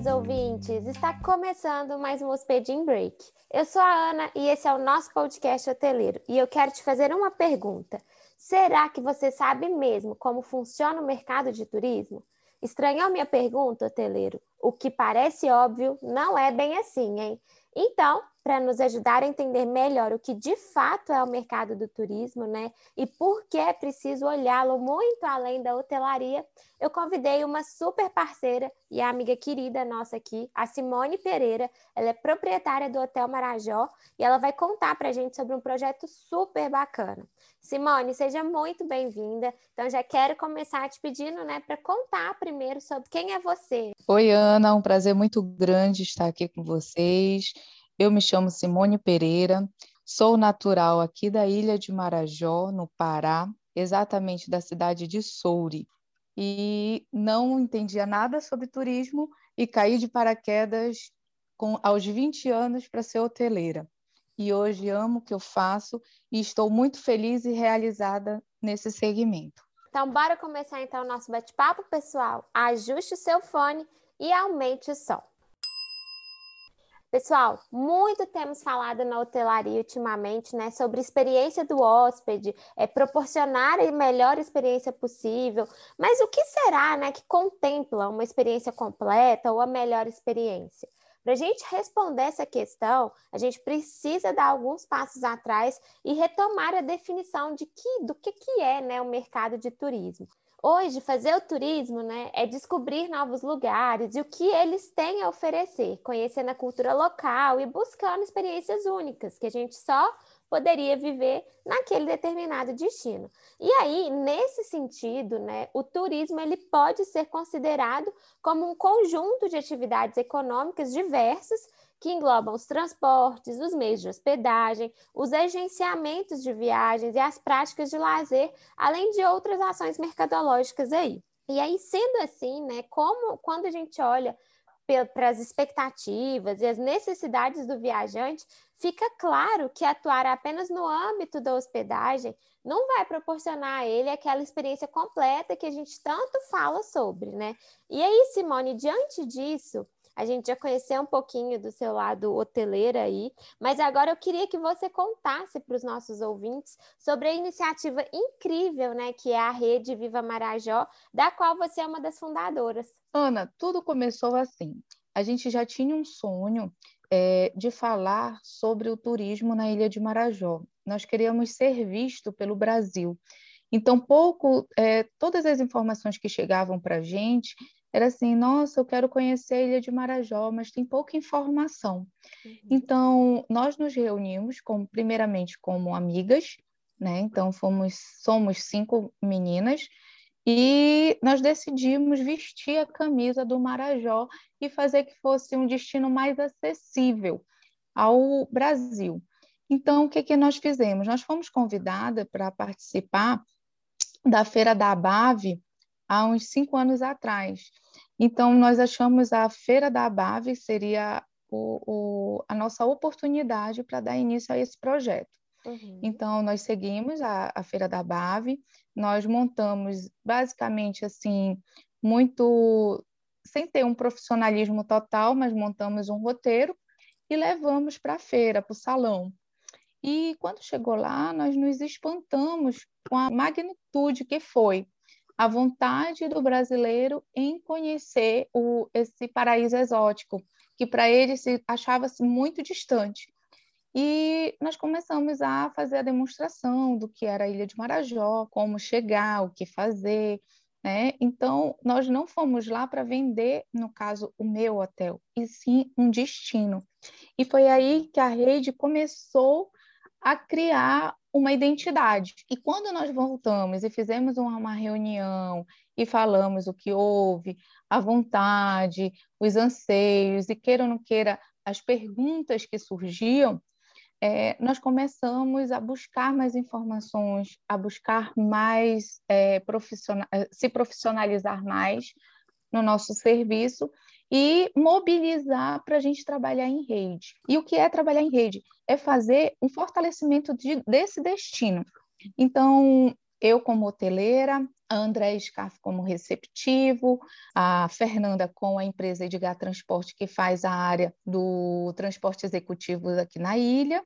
caros ouvintes! Está começando mais um Hospedin Break. Eu sou a Ana e esse é o nosso podcast hoteleiro. E eu quero te fazer uma pergunta. Será que você sabe mesmo como funciona o mercado de turismo? Estranhou minha pergunta, hoteleiro? O que parece óbvio não é bem assim, hein? Então, para nos ajudar a entender melhor o que de fato é o mercado do turismo, né? E por que é preciso olhá-lo muito além da hotelaria, eu convidei uma super parceira e amiga querida nossa aqui, a Simone Pereira. Ela é proprietária do Hotel Marajó e ela vai contar para a gente sobre um projeto super bacana. Simone, seja muito bem-vinda. Então, já quero começar te pedindo, né, para contar primeiro sobre quem é você. Oi, Ana, um prazer muito grande estar aqui com vocês. Eu me chamo Simone Pereira, sou natural aqui da ilha de Marajó, no Pará, exatamente da cidade de Soure. E não entendia nada sobre turismo e caí de paraquedas com, aos 20 anos para ser hoteleira. E hoje amo o que eu faço e estou muito feliz e realizada nesse segmento. Então, bora começar então o nosso bate-papo, pessoal. Ajuste o seu fone e aumente o som. Pessoal, muito temos falado na hotelaria ultimamente, né, sobre experiência do hóspede, é proporcionar a melhor experiência possível. Mas o que será, né, que contempla uma experiência completa ou a melhor experiência? Para a gente responder essa questão, a gente precisa dar alguns passos atrás e retomar a definição de que, do que, que é né, o mercado de turismo. Hoje, fazer o turismo né, é descobrir novos lugares e o que eles têm a oferecer, conhecendo a cultura local e buscando experiências únicas que a gente só poderia viver naquele determinado destino. E aí, nesse sentido, né, o turismo ele pode ser considerado como um conjunto de atividades econômicas diversas que englobam os transportes, os meios de hospedagem, os agenciamentos de viagens e as práticas de lazer, além de outras ações mercadológicas aí. E aí, sendo assim, né, como quando a gente olha para as expectativas e as necessidades do viajante, fica claro que atuar apenas no âmbito da hospedagem não vai proporcionar a ele aquela experiência completa que a gente tanto fala sobre, né? E aí, Simone, diante disso, a gente já conheceu um pouquinho do seu lado hoteleiro aí, mas agora eu queria que você contasse para os nossos ouvintes sobre a iniciativa incrível, né, que é a Rede Viva Marajó, da qual você é uma das fundadoras. Ana, tudo começou assim. A gente já tinha um sonho é, de falar sobre o turismo na Ilha de Marajó. Nós queríamos ser visto pelo Brasil. Então, pouco, é, todas as informações que chegavam para a gente era assim, nossa, eu quero conhecer a Ilha de Marajó, mas tem pouca informação. Uhum. Então, nós nos reunimos, com, primeiramente como amigas, né? Então, fomos, somos cinco meninas, e nós decidimos vestir a camisa do Marajó e fazer que fosse um destino mais acessível ao Brasil. Então, o que, que nós fizemos? Nós fomos convidadas para participar da Feira da Abave, há uns cinco anos atrás. Então, nós achamos a Feira da Abave seria o, o, a nossa oportunidade para dar início a esse projeto. Uhum. Então, nós seguimos a, a Feira da Abave, nós montamos basicamente assim, muito sem ter um profissionalismo total, mas montamos um roteiro e levamos para a feira, para o salão. E quando chegou lá, nós nos espantamos com a magnitude que foi a vontade do brasileiro em conhecer o, esse paraíso exótico, que para ele se achava-se muito distante. E nós começamos a fazer a demonstração do que era a Ilha de Marajó, como chegar, o que fazer, né? Então, nós não fomos lá para vender, no caso, o meu hotel, e sim um destino. E foi aí que a rede começou a criar uma identidade. E quando nós voltamos e fizemos uma, reunião e falamos o que houve, a vontade, os anseios, e queira ou não queira, as perguntas que surgiam, é, nós começamos a buscar mais informações, a buscar mais, é, profissional, se profissionalizar mais no nosso serviço e mobilizar para a gente trabalhar em rede. E o que é trabalhar em rede? É fazer um fortalecimento de, desse destino. Então, eu como hoteleira, a André Scaff como receptivo, a Fernanda com a empresa Edgar Transporte, que faz a área do transporte executivo aqui na ilha,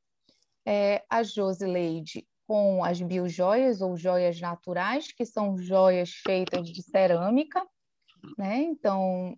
é, a Josileide com as biojoias ou joias naturais, que são joias feitas de cerâmica, né? Então,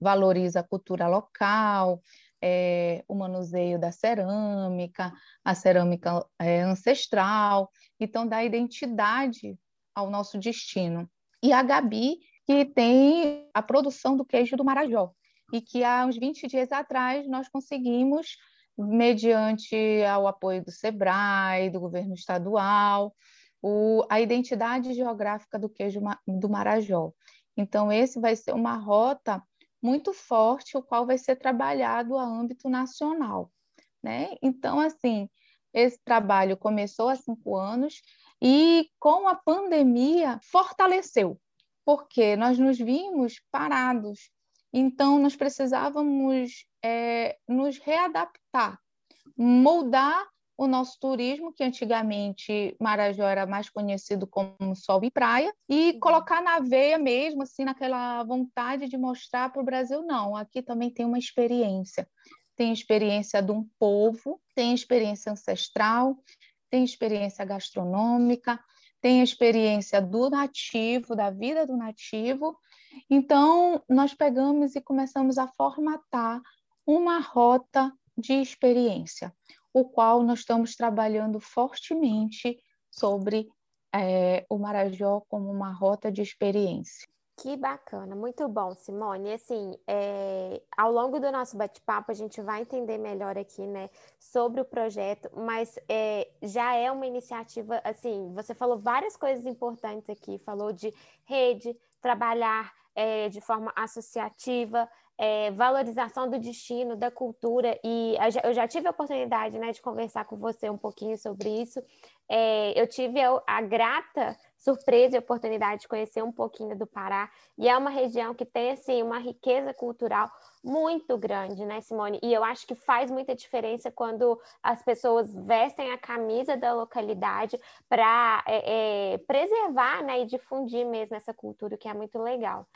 valoriza a cultura local, é, o manuseio da cerâmica, a cerâmica é, ancestral, então dá identidade ao nosso destino. E a Gabi, que tem a produção do queijo do Marajó, e que há uns 20 dias atrás nós conseguimos, mediante ao apoio do SEBRAE, do governo estadual, o, a identidade geográfica do queijo do Marajó. Então, esse vai ser uma rota muito forte, o qual vai ser trabalhado a âmbito nacional. Né? Então, assim, esse trabalho começou há cinco anos e, com a pandemia, fortaleceu, porque nós nos vimos parados. Então, nós precisávamos é, nos readaptar, moldar o nosso turismo, que antigamente Marajó era mais conhecido como sol e praia, e uhum. colocar na veia mesmo, assim, naquela vontade de mostrar para o Brasil, não, aqui também tem uma experiência. Tem experiência de um povo, tem experiência ancestral, tem experiência gastronômica, tem experiência do nativo, da vida do nativo. Então, nós pegamos e começamos a formatar uma rota de experiência o qual nós estamos trabalhando fortemente sobre é, o Marajó como uma rota de experiência. Que bacana, muito bom, Simone. Assim, é, ao longo do nosso bate-papo, a gente vai entender melhor aqui, né, sobre o projeto, mas é, já é uma iniciativa, assim, você falou várias coisas importantes aqui, falou de rede, trabalhar é, de forma associativa, é, valorização do destino, da cultura, e eu já tive a oportunidade né, de conversar com você um pouquinho sobre isso. É, eu tive a, a, grata surpresa e oportunidade de conhecer um pouquinho do Pará, e é uma região que tem assim, uma riqueza cultural muito grande, né, Simone? E eu acho que faz muita diferença quando as pessoas vestem a camisa da localidade para é, é, preservar né, e difundir mesmo essa cultura, que é muito legal.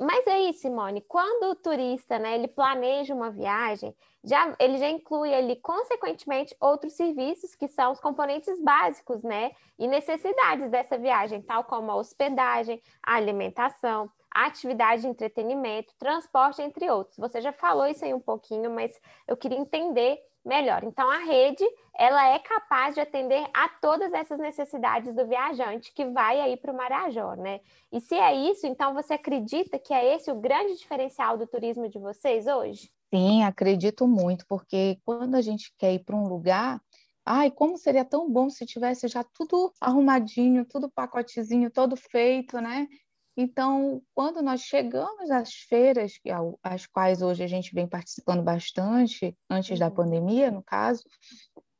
Mas aí, Simone, quando o turista, né, ele planeja uma viagem, já, ele já inclui ali, consequentemente, outros serviços que são os componentes básicos, né, e necessidades dessa viagem, tal como a hospedagem, a alimentação, a atividade de entretenimento, transporte, entre outros. Você já falou isso aí um pouquinho, mas eu queria entender melhor. Então, a rede, ela é capaz de atender a todas essas necessidades do viajante que vai aí para o Marajó, né? E se é isso, então você acredita que é esse o grande diferencial do turismo de vocês hoje? Sim, acredito muito, porque quando a gente quer ir para um lugar, ai, como seria tão bom se tivesse já tudo arrumadinho, tudo pacotezinho, todo feito, né? Então, quando nós chegamos às feiras, às quais hoje a gente vem participando bastante, antes da uhum. pandemia, no caso,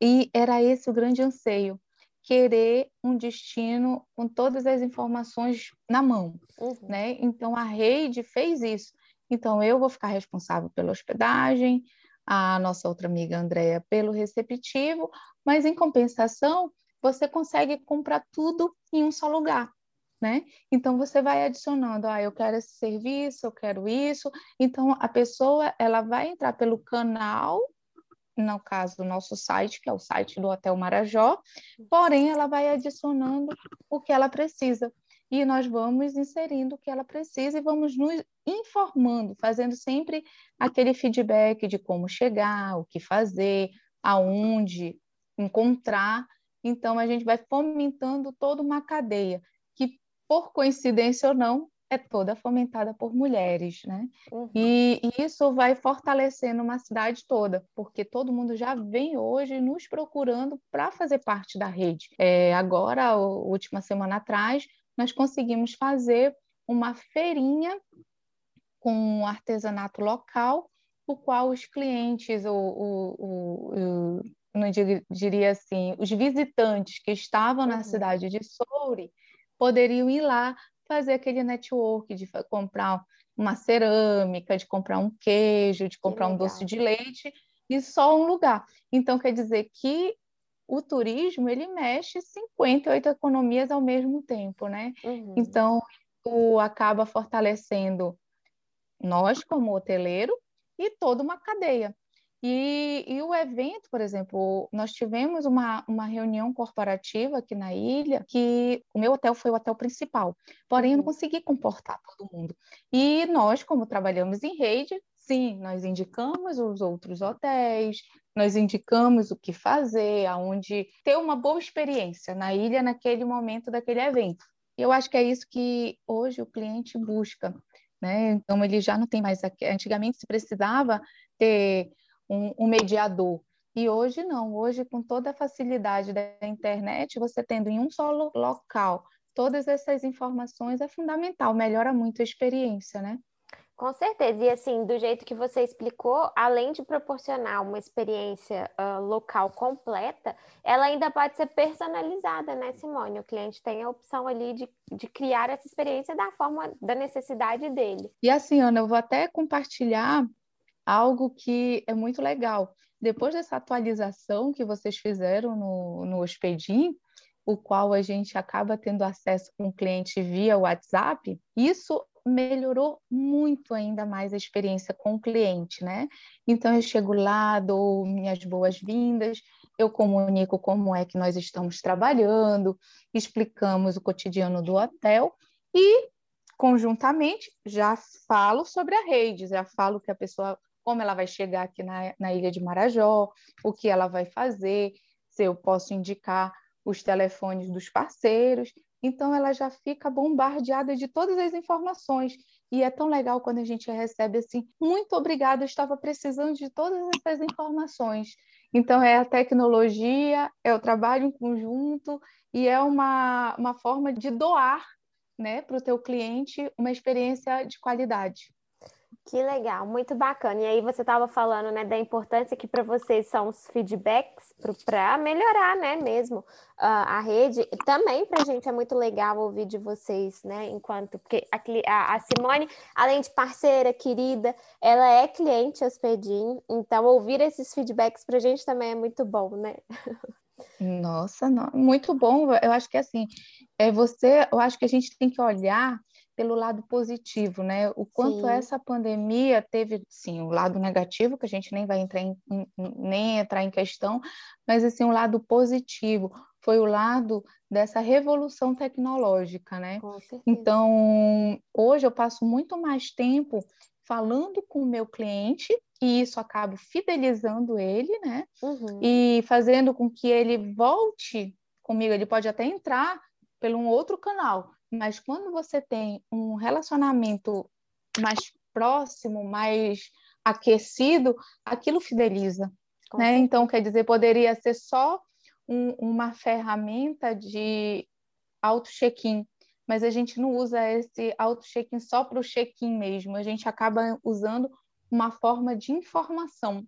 e era esse o grande anseio, querer um destino com todas as informações na mão, uhum. né? Então, a rede fez isso. Então, eu vou ficar responsável pela hospedagem, a nossa outra amiga Andréa pelo receptivo, mas em compensação, você consegue comprar tudo em um só lugar né? Então você vai adicionando, ah, eu quero esse serviço, eu quero isso. Então a pessoa ela vai entrar pelo canal, no caso do nosso site, que é o site do Hotel Marajó, porém ela vai adicionando o que ela precisa. E nós vamos inserindo o que ela precisa e vamos nos informando, fazendo sempre aquele feedback de como chegar, o que fazer, aonde encontrar. Então, a gente vai fomentando toda uma cadeia por coincidência ou não, é toda fomentada por mulheres, né? Uhum. E, e, isso vai fortalecendo uma cidade toda, porque todo mundo já vem hoje nos procurando para fazer parte da rede. É, agora, a última semana atrás, nós conseguimos fazer uma feirinha com um artesanato local, o qual os clientes, o, o, o, o não diria assim, os visitantes que estavam uhum. na cidade de Soure, poderiam ir lá fazer aquele network de comprar uma cerâmica, de comprar um queijo, de comprar um doce de leite e só um lugar. Então quer dizer que o turismo ele mexe 58 economias ao mesmo tempo, né? Uhum. Então, o acaba fortalecendo nós como hoteleiro e toda uma cadeia. E, e, o evento, por exemplo, nós tivemos uma, uma reunião corporativa aqui na ilha, que o meu hotel foi o hotel principal, porém eu não uhum. consegui comportar todo mundo. E nós, como trabalhamos em rede, sim, nós indicamos os outros hotéis, nós indicamos o que fazer, aonde ter uma boa experiência na ilha naquele momento daquele evento. E eu acho que é isso que hoje o cliente busca. Né? Então, ele já não tem mais. Antigamente se precisava ter um, um mediador. E hoje não, hoje com toda a facilidade da internet, você tendo em um só local todas essas informações é fundamental, melhora muito a experiência, né? Com certeza. E assim, do jeito que você explicou, além de proporcionar uma experiência uh, local completa, ela ainda pode ser personalizada, né, Simone? O cliente tem a opção ali de, de criar essa experiência da forma da necessidade dele. E assim, Ana, eu vou até compartilhar algo que é muito legal. Depois dessa atualização que vocês fizeram no, no Hospedim, o qual a gente acaba tendo acesso com o cliente via WhatsApp, isso melhorou muito ainda mais a experiência com o cliente, né? Então eu chego lá, dou minhas boas-vindas, eu comunico como é que nós estamos trabalhando, explicamos o cotidiano do hotel e conjuntamente já falo sobre a rede, já falo que a pessoa como ela vai chegar aqui na, na ilha de Marajó, o que ela vai fazer, se eu posso indicar os telefones dos parceiros. Então, ela já fica bombardeada de todas as informações. E é tão legal quando a gente recebe assim: muito obrigada, estava precisando de todas essas informações. Então, é a tecnologia, é o trabalho em conjunto e é uma, uma forma de doar né, para o teu cliente uma experiência de qualidade. Que legal, muito bacana. E aí você estava falando, né, da importância que para vocês são os feedbacks para melhorar, né, mesmo uh, a rede. Também para a gente é muito legal ouvir de vocês, né, enquanto porque a, a Simone, além de parceira querida, ela é cliente hospedim, então ouvir esses feedbacks para a gente também é muito bom, né? Nossa, não, muito bom. Eu acho que assim, é você, eu acho que a gente tem que olhar pelo lado positivo, né? O quanto sim. essa pandemia teve, sim, o lado negativo, que a gente nem vai entrar em, nem entrar em questão, mas assim, o lado positivo foi o lado dessa revolução tecnológica, né? Então, hoje eu passo muito mais tempo falando com o meu cliente e isso acaba fidelizando ele, né? Uhum. E fazendo com que ele volte comigo. Ele pode até entrar pelo um outro canal, mas quando você tem um relacionamento mais próximo, mais aquecido, aquilo fideliza. né? Então, quer dizer, poderia ser só um, uma ferramenta de auto-check-in, mas a gente não usa esse auto-check-in só para o check-in mesmo, a gente acaba usando uma forma de informação.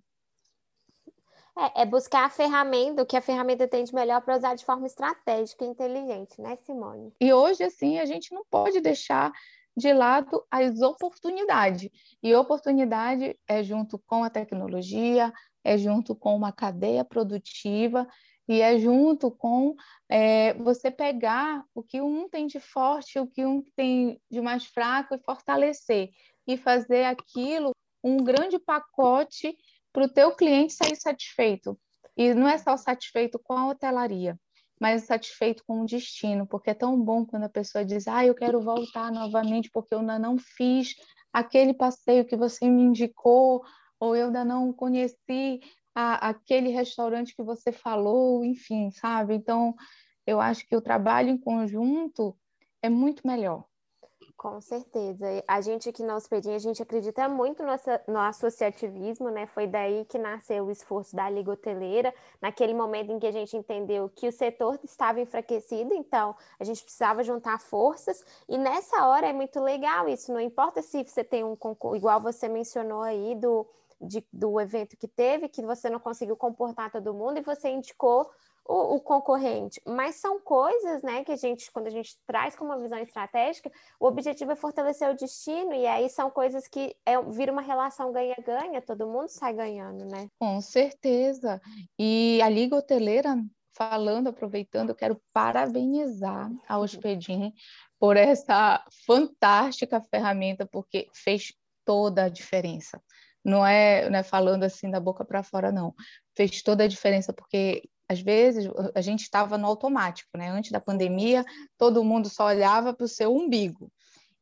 É, é, buscar a ferramenta, o que a ferramenta tem de melhor para usar de forma estratégica e inteligente, né, Simone? E hoje, assim, a gente não pode deixar de lado as oportunidades. E oportunidade é junto com a tecnologia, é junto com uma cadeia produtiva e é junto com é, você pegar o que um tem de forte, o que um tem de mais fraco e fortalecer e fazer aquilo um grande pacote para o teu cliente sair satisfeito. E não é só satisfeito com a hotelaria, mas satisfeito com o destino, porque é tão bom quando a pessoa diz: "Ah, eu quero voltar novamente porque eu ainda não fiz aquele passeio que você me indicou, ou eu ainda não conheci a, aquele restaurante que você falou", enfim, sabe? Então, eu acho que o trabalho em conjunto é muito melhor. Com certeza. A gente aqui na Hospedinha, a gente acredita muito no, associativismo, né? Foi daí que nasceu o esforço da Liga Hoteleira, naquele momento em que a gente entendeu que o setor estava enfraquecido, então a gente precisava juntar forças, e nessa hora é muito legal isso, não importa se você tem um concurso, igual você mencionou aí do, de, do evento que teve, que você não conseguiu comportar todo mundo, e você indicou o, o, concorrente, mas são coisas, né, que a gente, quando a gente traz como uma visão estratégica, o objetivo é fortalecer o destino, e aí são coisas que é, vira uma relação ganha-ganha, todo mundo sai ganhando, né? Com certeza. E a Liga Hoteleira falando, aproveitando, eu quero parabenizar a Hospedim por essa fantástica ferramenta, porque fez toda a diferença. Não é, não é falando assim da boca para fora, não. Fez toda a diferença, porque às vezes a gente estava no automático, né? Antes da pandemia, todo mundo só olhava para o seu umbigo.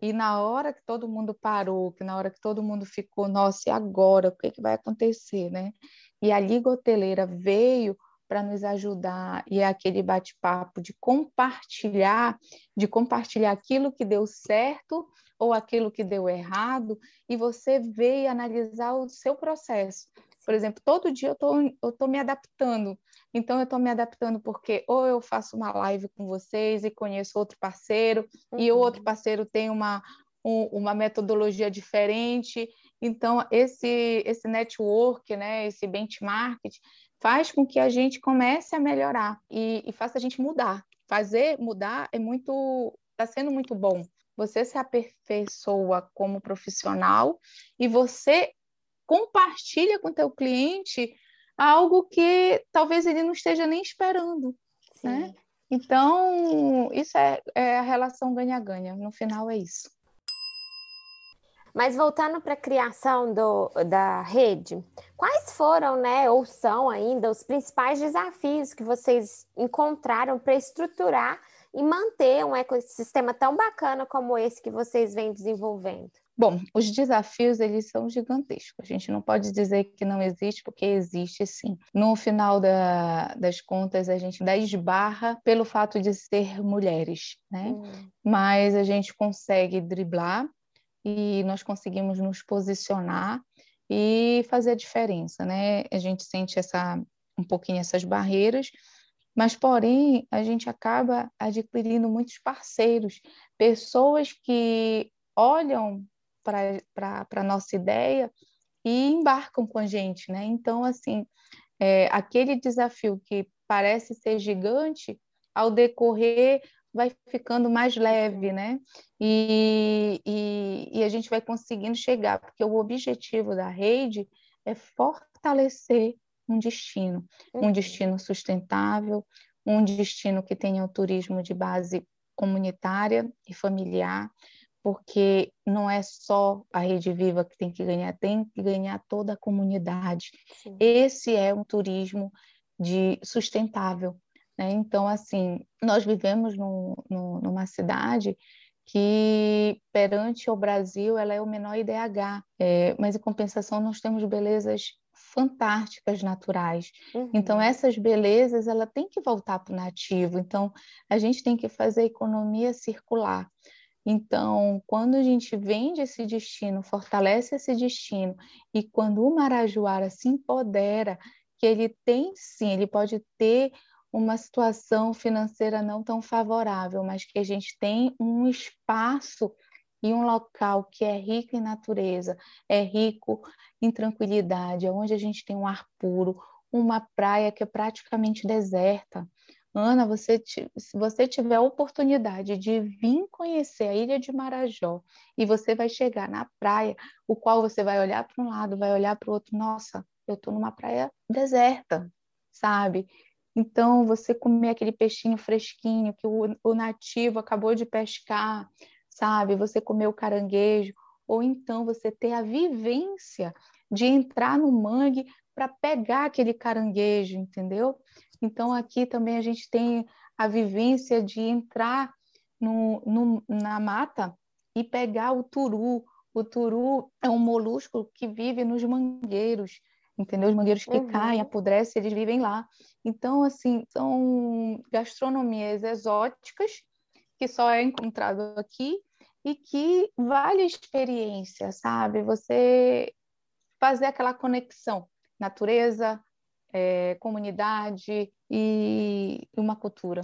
E na hora que todo mundo parou, que na hora que todo mundo ficou, nossa, e agora? O que, é que vai acontecer, né? E a Liga Hoteleira veio para nos ajudar e é aquele bate-papo de compartilhar, de compartilhar aquilo que deu certo ou aquilo que deu errado e você ver e analisar o seu processo. Por exemplo, todo dia eu tô, eu tô me adaptando. Então, eu estou me adaptando porque ou eu faço uma live com vocês e conheço outro parceiro, uhum. e o outro parceiro tem uma, um, uma metodologia diferente. Então, esse, esse network, né, esse benchmark, faz com que a gente comece a melhorar e, e faça a gente mudar. Fazer mudar é muito, está sendo muito bom. Você se aperfeiçoa como profissional e você compartilha com teu cliente algo que talvez ele não esteja nem esperando, Sim. né? Então, isso é, é a relação ganha-ganha. No final é isso. Mas voltando para a criação do, da rede, quais foram, né, ou são ainda, os principais desafios que vocês encontraram para estruturar e manter um ecossistema tão bacana como esse que vocês vêm desenvolvendo? Bom, os desafios eles são gigantescos. A gente não pode dizer que não existe, porque existe sim. No final da, das contas, a gente dá esbarra pelo fato de ser mulheres, né? Hum. Mas a gente consegue driblar e nós conseguimos nos posicionar e fazer a diferença, né? A gente sente essa um pouquinho essas barreiras, mas porém a gente acaba adquirindo muitos parceiros, pessoas que olham para a nossa ideia e embarcam com a gente, né? Então, assim, é, aquele desafio que parece ser gigante, ao decorrer vai ficando mais leve, né? E, e, e, a gente vai conseguindo chegar, porque o objetivo da rede é fortalecer um destino, um uhum. destino sustentável, um destino que tenha o turismo de base comunitária e familiar, porque não é só a Rede Viva que tem que ganhar, tem que ganhar toda a comunidade. Sim. Esse é um turismo de sustentável, né? Então, assim, nós vivemos no, no, numa cidade que, perante o Brasil, ela é o menor IDH, é, mas, em compensação, nós temos belezas fantásticas naturais. Uhum. Então, essas belezas, ela tem que voltar para o nativo. Então, a gente tem que fazer a economia circular. Então, quando a gente vende esse destino, fortalece esse destino, e quando o Marajoara se empodera, que ele tem sim, ele pode ter uma situação financeira não tão favorável, mas que a gente tem um espaço e um local que é rico em natureza, é rico em tranquilidade, onde a gente tem um ar puro, uma praia que é praticamente deserta. Ana, você, se você tiver a oportunidade de vir conhecer a ilha de Marajó e você vai chegar na praia, o qual você vai olhar para um lado, vai olhar para o outro, nossa, eu estou numa praia deserta, sabe? Então, você comer aquele peixinho fresquinho que o, o nativo acabou de pescar, sabe? Você comer o caranguejo, ou então você ter a vivência de entrar no mangue para pegar aquele caranguejo, entendeu? Então, aqui também a gente tem a vivência de entrar no, no, na mata e pegar o turu. O turu é um molusco que vive nos mangueiros entendeu? Os mangueiros que uhum. caem, apodrecem, eles vivem lá. Então, assim, são gastronomias exóticas que só é encontrado aqui e que vale a experiência, sabe? Você fazer aquela conexão, natureza, é, comunidade e uma cultura.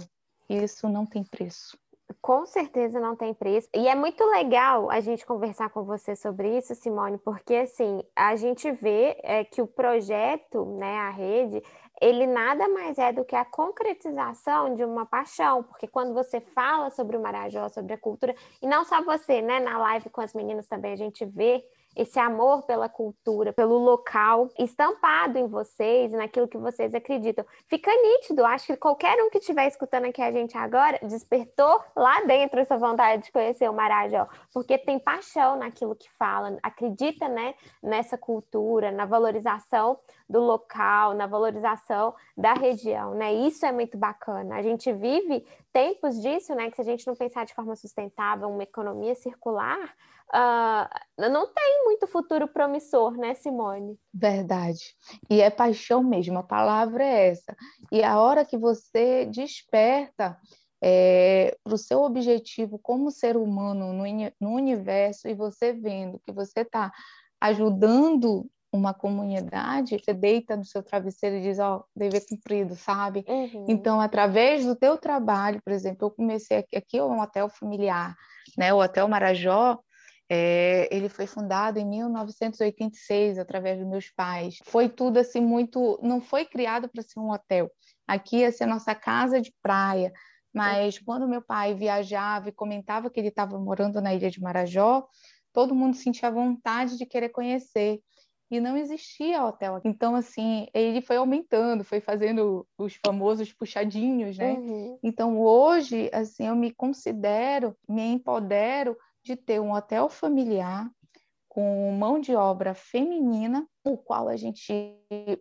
Isso não tem preço. Com certeza não tem preço. E é muito legal a gente conversar com você sobre isso, Simone, porque assim, a gente vê é, que o projeto, né, a rede, ele nada mais é do que a concretização de uma paixão, porque quando você fala sobre o Marajó, sobre a cultura, e não só você, né, na live com as meninas também a gente vê esse amor pela cultura, pelo local, estampado em vocês, naquilo que vocês acreditam. Fica nítido, acho que qualquer um que estiver escutando aqui a gente agora despertou lá dentro essa vontade de conhecer o Marajó, porque tem paixão naquilo que fala, acredita, né, nessa cultura, na valorização do local, na valorização da região, né? Isso é muito bacana. A gente vive tempos disso, né, que se a gente não pensar de forma sustentável, uma economia circular, uh, não tem muito futuro promissor, né, Simone? Verdade. E é paixão mesmo, a palavra é essa. E a hora que você desperta é, para o seu objetivo como ser humano no, no universo e você vendo que você está ajudando uma comunidade, você deita no seu travesseiro e diz, ó, oh, dever cumprido, sabe? Uhum. Então, através do teu trabalho, por exemplo, eu comecei aqui, aqui é um hotel familiar, né? O Hotel Marajó, é, ele foi fundado em 1986 através dos meus pais. Foi tudo assim muito, não foi criado para ser um hotel. Aqui ia ser nossa casa de praia. Mas quando meu pai viajava e comentava que ele estava morando na ilha de Marajó, todo mundo sentia vontade de querer conhecer e não existia hotel. Então, assim, ele foi aumentando, foi fazendo os famosos puxadinhos, né? Uhum. Então, hoje, assim, eu me considero, me empodero de ter um hotel familiar com mão de obra feminina, o qual a gente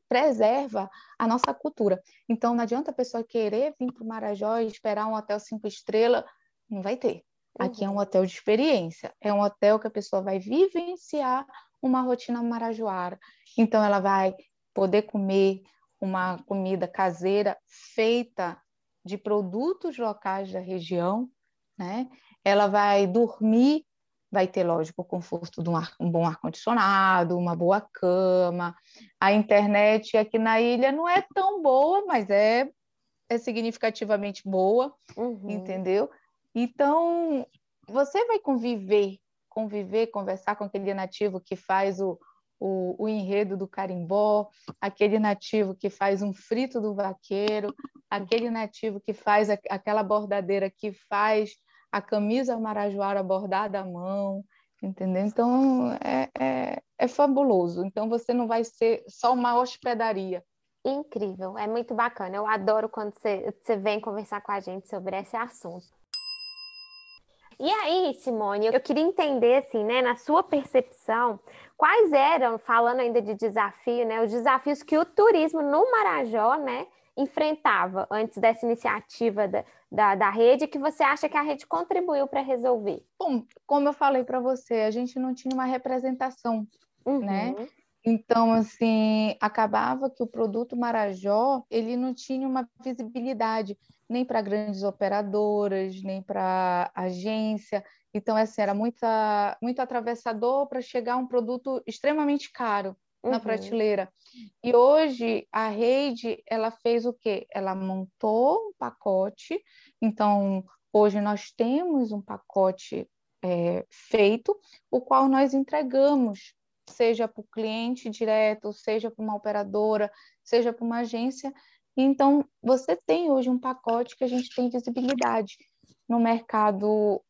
preserva a nossa cultura. Então, não adianta a pessoa querer vir para o Marajó e esperar um hotel cinco estrelas, não vai ter. Aqui é um uhum. hotel de experiência, é um hotel que a pessoa vai vivenciar uma rotina marajoara. Então, ela vai poder comer uma comida caseira feita de produtos locais da região, né? Ela vai dormir, vai ter, lógico, o conforto de um, ar, um bom ar-condicionado, uma boa cama. A internet aqui na ilha não é tão boa, mas é, é significativamente boa, uhum. entendeu? Então, você vai conviver, conviver, conversar com aquele nativo que faz o, o, o, enredo do carimbó, aquele nativo que faz um frito do vaqueiro, aquele nativo que faz a, aquela bordadeira que faz a camisa marajoara bordada à mão, entendeu? Então, é, é, é fabuloso. Então, você não vai ser só uma hospedaria, Incrível, é muito bacana. Eu adoro quando você, você vem conversar com a gente sobre esse assunto. E aí, Simone, eu queria entender, assim, né, na sua percepção, quais eram, falando ainda de desafio, né, os desafios que o turismo no Marajó, né, enfrentava antes dessa iniciativa da, da, da rede, que você acha que a rede contribuiu para resolver? Bom, como eu falei para você, a gente não tinha uma representação, né? uhum. né? Então, assim, acabava que o produto Marajó, ele não tinha uma visibilidade nem para grandes operadoras, nem para agência. Então, assim, era muita, muito atravessador para chegar a um produto extremamente caro na uhum. prateleira. E hoje a rede, ela fez o quê? Ela montou um pacote. Então, hoje nós temos um pacote é, feito, o qual nós entregamos seja para o cliente direto, seja para uma operadora, seja para uma agência. Então, você tem hoje um pacote que a gente tem visibilidade no mercado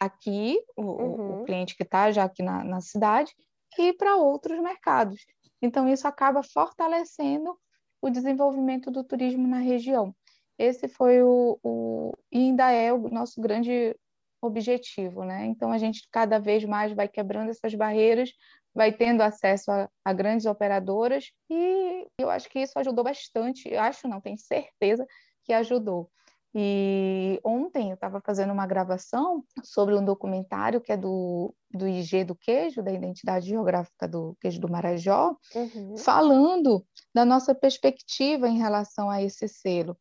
aqui, o, uhum. o cliente que está já aqui na, na cidade, e para outros mercados. Então, isso acaba fortalecendo o desenvolvimento do turismo na região. Esse foi o, o e ainda é o nosso grande objetivo, né? Então a gente cada vez mais vai quebrando essas barreiras vai tendo acesso a, a, grandes operadoras e eu acho que isso ajudou bastante. Eu acho, não, tenho certeza que ajudou. E ontem eu estava fazendo uma gravação sobre um documentário que é do, do IG do queijo, da identidade geográfica do queijo do Marajó, uhum. falando da nossa perspectiva em relação a esse selo.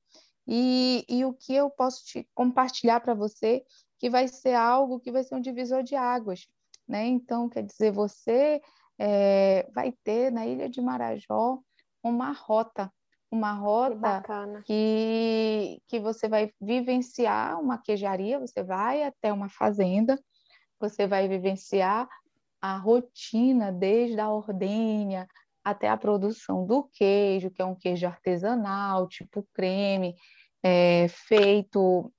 E, e o que eu posso te compartilhar para você que vai ser algo que vai ser um divisor de águas né? Então, quer dizer, você é, vai ter na Ilha de Marajó uma rota, uma rota que, que você vai vivenciar uma queijaria, você vai até uma fazenda, você vai vivenciar a rotina desde a ordenha até a produção do queijo, que é um queijo artesanal, tipo creme, é, feito,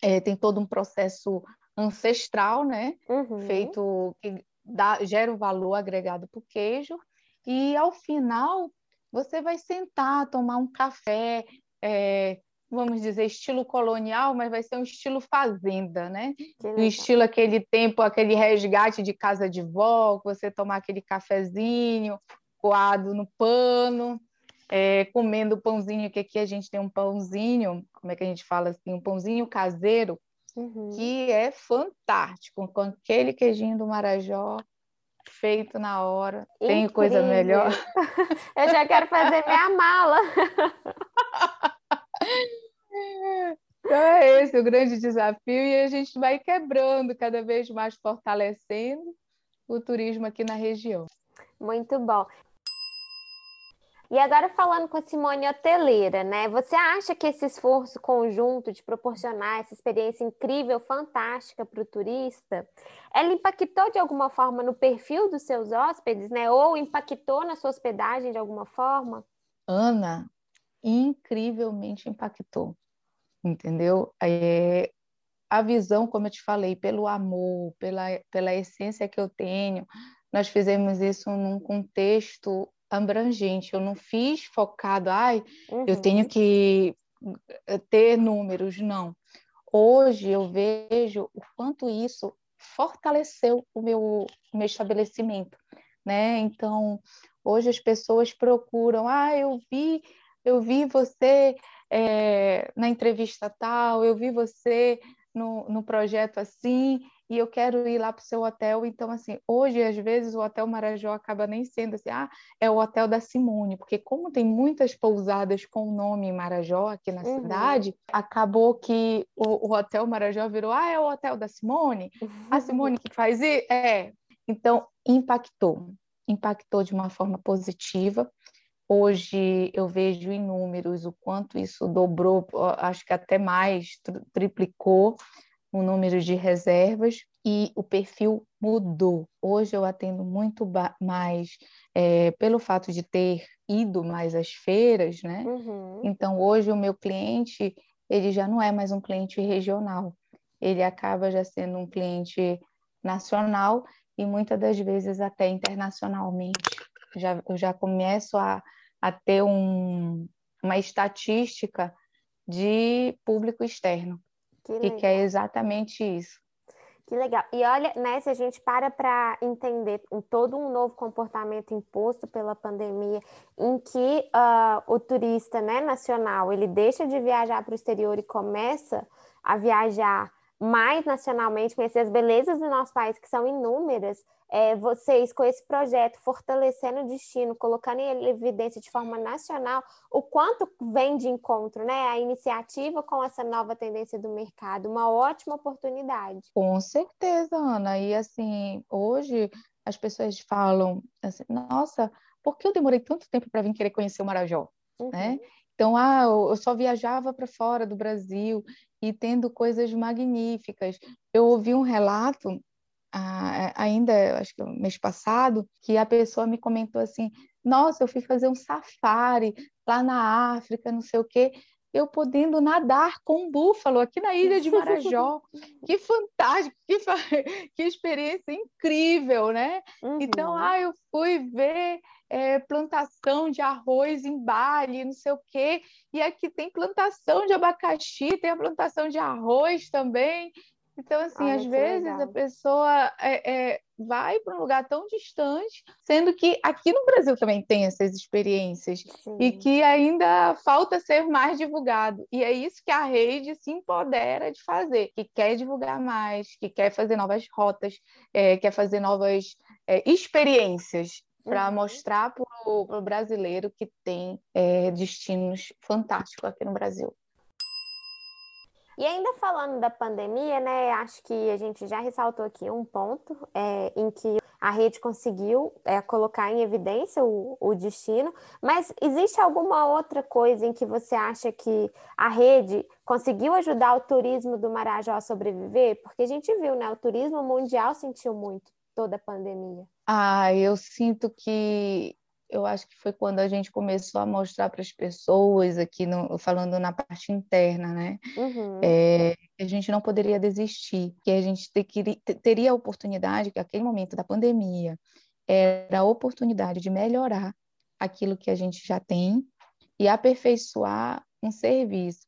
é, tem todo um processo ancestral, né? Uhum. Feito que dá, gera o valor agregado para o queijo, e ao final você vai sentar, tomar um café, é, vamos dizer, estilo colonial, mas vai ser um estilo fazenda, né? O estilo aquele tempo, aquele resgate de casa de vó, você tomar aquele cafezinho coado no pano, é, comendo pãozinho, que aqui a gente tem um pãozinho, como é que a gente fala assim, um pãozinho caseiro, uhum. que é fantástico, com aquele queijinho do Marajó, feito na hora. Incrível. Tem coisa melhor. Eu já quero fazer minha mala. Então é esse o grande desafio e a gente vai quebrando cada vez mais, fortalecendo o turismo aqui na região. Muito bom. E agora falando com a Simone Hoteleira, né? Você acha que esse esforço conjunto de proporcionar essa experiência incrível, fantástica para o turista, ela impactou de alguma forma no perfil dos seus hóspedes, né? Ou impactou na sua hospedagem de alguma forma? Ana, incrivelmente impactou, entendeu? É, a visão, como eu te falei, pelo amor, pela, pela essência que eu tenho, nós fizemos isso num contexto abrangente. Eu não fiz focado, ai, uhum. eu tenho que eh, ter números, não. Hoje eu vejo o quanto isso fortaleceu o meu, meu estabelecimento, né? Então, hoje as pessoas procuram, ah, eu vi, eu vi você é, na entrevista tal, eu vi você no, no projeto assim, e eu quero ir lá para o seu hotel. Então, assim, hoje, às vezes, o Hotel Marajó acaba nem sendo assim, ah, é o Hotel da Simone, porque como tem muitas pousadas com o nome Marajó aqui na uhum. cidade, acabou que o, o, Hotel Marajó virou, ah, é o Hotel da Simone? A Simone que faz isso? É. Então, impactou. Impactou de uma forma positiva. Hoje eu vejo em números o quanto isso dobrou, acho que até mais, triplicou o número de reservas e o perfil mudou. Hoje eu atendo muito mais é, pelo fato de ter ido mais às feiras, né? Uhum. Então hoje o meu cliente ele já não é mais um cliente regional, ele acaba já sendo um cliente nacional e muitas das vezes até internacionalmente. Já, eu já começo a, a ter um, uma estatística de público externo. Que e que é exatamente isso. Que legal. E olha, né, se a gente para para entender todo um novo comportamento imposto pela pandemia, em que uh, o turista né, nacional ele deixa de viajar para o exterior e começa a viajar mais nacionalmente, conhecer as belezas do nosso país, que são inúmeras, é, vocês com esse projeto fortalecendo o destino, colocando em evidência de forma nacional o quanto vem de encontro, né? A iniciativa com essa nova tendência do mercado, uma ótima oportunidade. Com certeza, Ana. E assim, hoje as pessoas falam assim, nossa, por que eu demorei tanto tempo para vir querer conhecer o Marajó? Uhum. Né? Então, ah, eu só viajava para fora do Brasil e tendo coisas magníficas. Eu ouvi um relato ainda, acho que mês passado, que a pessoa me comentou assim: Nossa, eu fui fazer um safari lá na África, não sei o quê, eu podendo nadar com um búfalo aqui na ilha de Marajó. que fantástico, que, que experiência incrível, né? Uhum. Então, ah, eu fui ver é, plantação de arroz em Bali, não sei o quê, e aqui tem plantação de abacaxi, tem a plantação de arroz também. Então, assim, Ai, às vezes legal. a pessoa é, é, vai para um lugar tão distante, sendo que aqui no Brasil também tem essas experiências Sim. e que ainda falta ser mais divulgado. E é isso que a rede se empodera de fazer, que quer divulgar mais, que quer fazer novas rotas, é, quer fazer novas é, experiências para uhum. mostrar para o brasileiro que tem é, destinos fantásticos aqui no Brasil. E ainda falando da pandemia, né, acho que a gente já ressaltou aqui um ponto é, em que a rede conseguiu é, colocar em evidência o, o, destino, mas existe alguma outra coisa em que você acha que a rede conseguiu ajudar o turismo do Marajó a sobreviver? Porque a gente viu, né, o turismo mundial sentiu muito toda a pandemia. Ah, eu sinto que eu acho que foi quando a gente começou a mostrar para as pessoas, aqui no, falando na parte interna, né? Uhum. É, a gente não poderia desistir, que a gente ter, teria a oportunidade, que aquele momento da pandemia era a oportunidade de melhorar aquilo que a gente já tem e aperfeiçoar um serviço.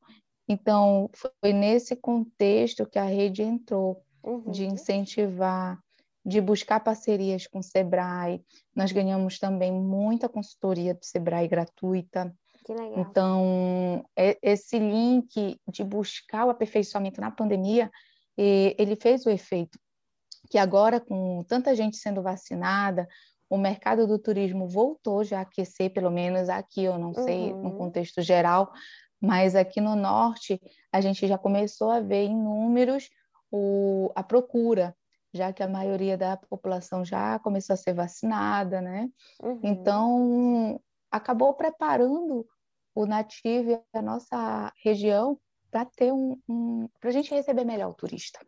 Então, foi nesse contexto que a rede entrou, uhum. de incentivar de buscar parcerias com o Sebrae. Nós ganhamos também muita consultoria do Sebrae gratuita. Que legal. Então, é, esse link de buscar o aperfeiçoamento na pandemia, ele fez o efeito que agora, com tanta gente sendo vacinada, o mercado do turismo voltou já a aquecer, pelo menos aqui, eu não sei, uhum. no contexto geral, mas aqui no norte a gente já começou a ver em números o, a procura já que a maioria da população já começou a ser vacinada, né? Uhum. Então, acabou preparando o nativo e a nossa região para ter um, um para a gente receber melhor o turista.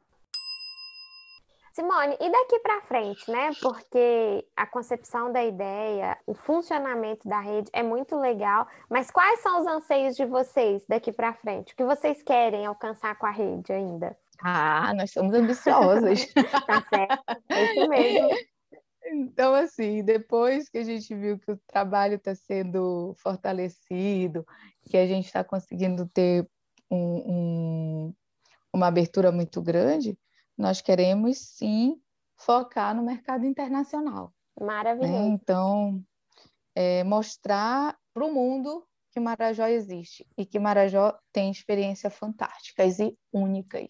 Simone, e daqui para frente, né? Porque a concepção da ideia, o funcionamento da rede é muito legal, mas quais são os anseios de vocês daqui para frente? O que vocês querem alcançar com a rede ainda? Ah, nós somos ambiciosas. tá certo, é isso mesmo. Então, assim, depois que a gente viu que o trabalho está sendo fortalecido, que a gente está conseguindo ter um, um, uma abertura muito grande, nós queremos sim focar no mercado internacional. Né? Maravilhoso. Né? Então, é, mostrar para o mundo que Marajó existe e que Marajó tem experiências fantásticas e únicas.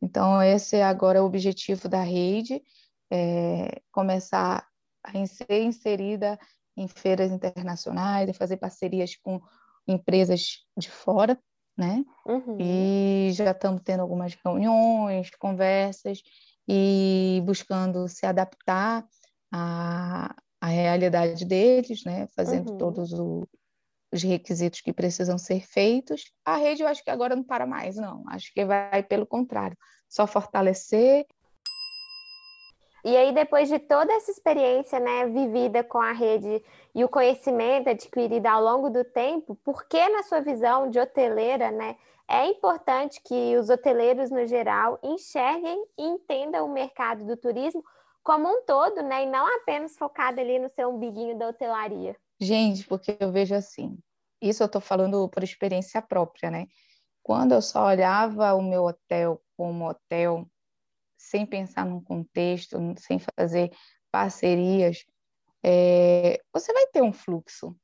Então, esse é agora o objetivo da rede, é começar a ser inserida em feiras internacionais, fazer parcerias com empresas de fora, né? Uhum. E já estamos tendo algumas reuniões, conversas e buscando se adaptar à, à realidade deles, né? Fazendo uhum. todos o, os requisitos que precisam ser feitos. A rede eu acho que agora não para mais, não. Acho que vai pelo contrário, só fortalecer. E aí, depois de toda essa experiência né, vivida com a rede e o conhecimento adquirido ao longo do tempo, por que, na sua visão de hoteleira, né, é importante que os hoteleiros, no geral, enxerguem e entendam o mercado do turismo como um todo, né, e não apenas focado ali no seu umbiguinho da hotelaria? Gente, porque eu vejo assim, isso eu estou falando por experiência própria, né? Quando eu só olhava o meu hotel como hotel, sem pensar num contexto, sem fazer parcerias, é, você vai ter um fluxo,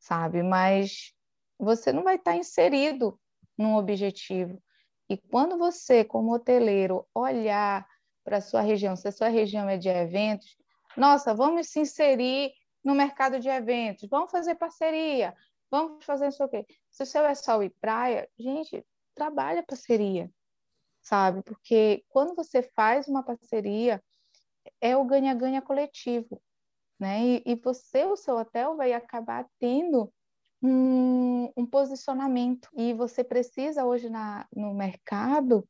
sabe? Mas você não vai estar inserido num objetivo. E quando você, como hoteleiro, olhar para a sua região, se a sua região é de eventos, nossa, vamos se inserir no mercado de eventos, vamos fazer parceria, vamos fazer isso aqui. Se o seu é sol e praia, gente, trabalha parceria, sabe? Porque quando você faz uma parceria, é o ganha-ganha coletivo, né? E, e, você, o seu hotel, vai acabar tendo um, um posicionamento. E você precisa hoje na, no mercado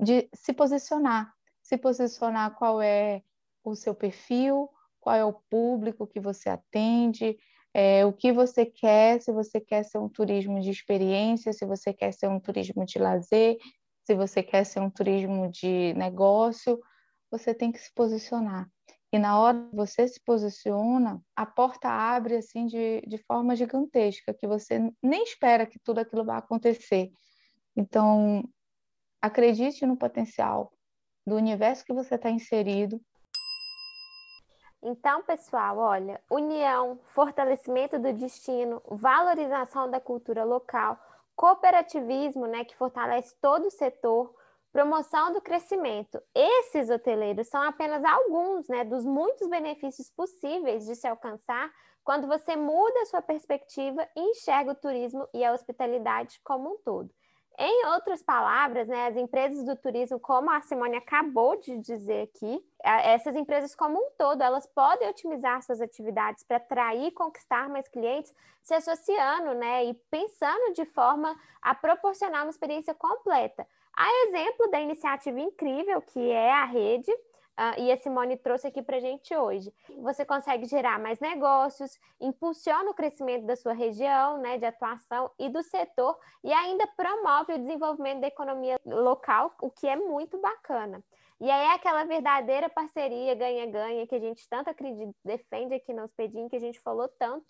de se posicionar, se posicionar qual é o seu perfil, qual é o público que você atende, é, o que você quer, se você quer ser um turismo de experiência, se você quer ser um turismo de lazer, se você quer ser um turismo de negócio, você tem que se posicionar. E na hora que você se posiciona, a porta abre assim de, de forma gigantesca, que você nem espera que tudo aquilo vá acontecer. Então, acredite no potencial do universo que você está inserido, então, pessoal, olha, união, fortalecimento do destino, valorização da cultura local, cooperativismo, né, que fortalece todo o setor, promoção do crescimento. Esses hoteleiros são apenas alguns, né, dos muitos benefícios possíveis de se alcançar quando você muda a sua perspectiva e enxerga o turismo e a hospitalidade como um todo. Em outras palavras, né, as empresas do turismo, como a Simone acabou de dizer aqui, essas empresas como um todo, elas podem otimizar suas atividades para atrair e conquistar mais clientes, se associando, né, e pensando de forma a proporcionar uma experiência completa. A exemplo da iniciativa incrível que é a rede, uh, e a Simone trouxe aqui para a gente hoje. Você consegue gerar mais negócios, impulsiona o crescimento da sua região né, de atuação e do setor, e ainda promove o desenvolvimento da economia local, o que é muito bacana. E aí é aquela verdadeira parceria ganha-ganha que a gente tanto acredita, defende aqui no Hospedim, que a gente falou tanto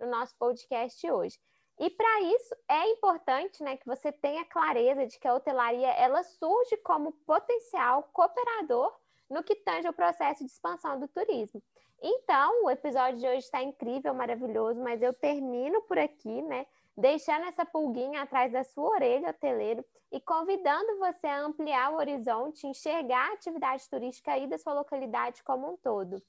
no nosso podcast hoje. E para isso é importante né, que você tenha clareza de que a hotelaria ela surge como potencial cooperador no que tange ao processo de expansão do turismo. Então, o episódio de hoje está incrível, maravilhoso, mas eu termino por aqui, né? Deixando essa pulguinha atrás da sua orelha, hoteleiro, e convidando você a ampliar o horizonte, enxergar a atividade turística aí da sua localidade como um todo.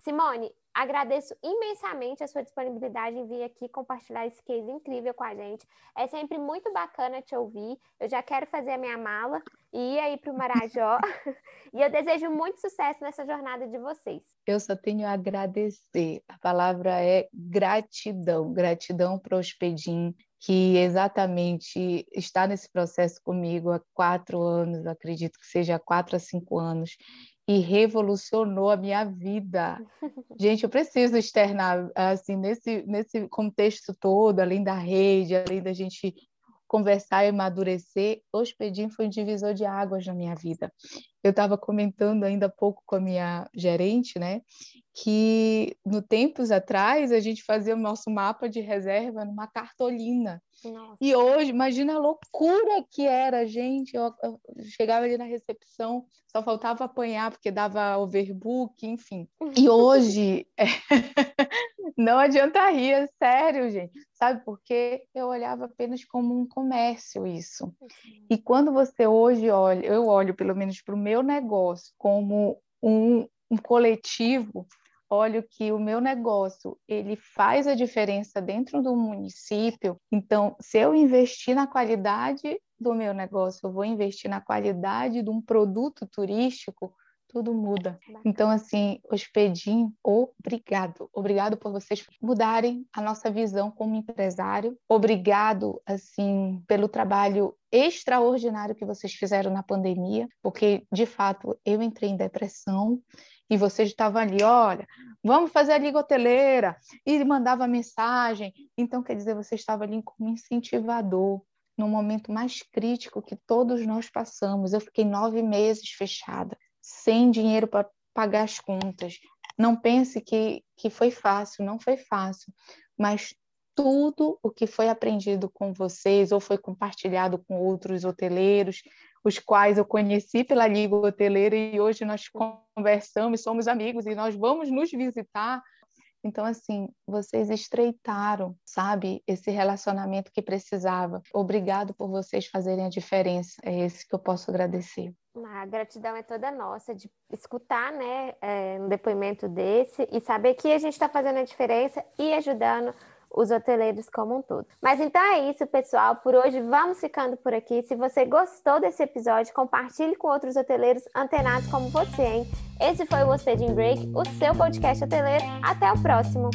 Simone, Agradeço imensamente a sua disponibilidade em vir aqui compartilhar esse case incrível com a gente. É sempre muito bacana te ouvir. Eu já quero fazer a minha mala e ir aí para o Marajó. e eu desejo muito sucesso nessa jornada de vocês. Eu só tenho a agradecer. A palavra é gratidão. Gratidão para o Hospedim, que exatamente está nesse processo comigo há quatro anos, acredito que seja quatro a cinco anos, e revolucionou a minha vida. Gente, eu preciso externar, assim, nesse, nesse contexto todo, além da rede, além da gente conversar e amadurecer, Hospedim foi um divisor de águas na minha vida. Eu estava comentando ainda há pouco com a minha gerente, né, que no tempos atrás a gente fazia o nosso mapa de reserva numa cartolina. Nossa. E hoje, imagina a loucura que era, gente. Eu, eu, chegava ali na recepção, só faltava apanhar, porque dava overbook, enfim. E hoje, é... não adianta rir, é sério, gente. Sabe por quê? Eu olhava apenas como um comércio isso. E quando você hoje olha, eu olho pelo menos para o meu negócio como um, um coletivo, olho que o meu negócio ele faz a diferença dentro do município, então se eu investir na qualidade do meu negócio, eu vou investir na qualidade de um produto turístico, tudo muda. Então, assim, Hospedim, obrigado. Obrigado por vocês mudarem a nossa visão como empresário. Obrigado, assim, pelo trabalho extraordinário que vocês fizeram na pandemia, porque, de fato, eu entrei em depressão, e você estava ali, olha, vamos fazer a liga hoteleira, e mandava mensagem. Então, quer dizer, você estava ali como incentivador, no momento mais crítico que todos nós passamos. Eu fiquei nove meses fechada, sem dinheiro para pagar as contas. Não pense que, que foi fácil, não foi fácil, mas tudo o que foi aprendido com vocês ou foi compartilhado com outros hoteleiros, os quais eu conheci pela Liga Hoteleira e hoje nós conversamos, somos amigos e nós vamos nos visitar. Então, assim, vocês estreitaram, sabe, esse relacionamento que precisava. Obrigado por vocês fazerem a diferença. É esse que eu posso agradecer. A gratidão é toda nossa de escutar, né, é, um depoimento desse e saber que a gente está fazendo a diferença e ajudando os hoteleiros como um todo. Mas então é isso, pessoal. Por hoje vamos ficando por aqui. Se você gostou desse episódio, compartilhe com outros hoteleiros antenados como você, hein? Esse foi o Hospedim Break, o seu podcast hoteleiro. Até o próximo!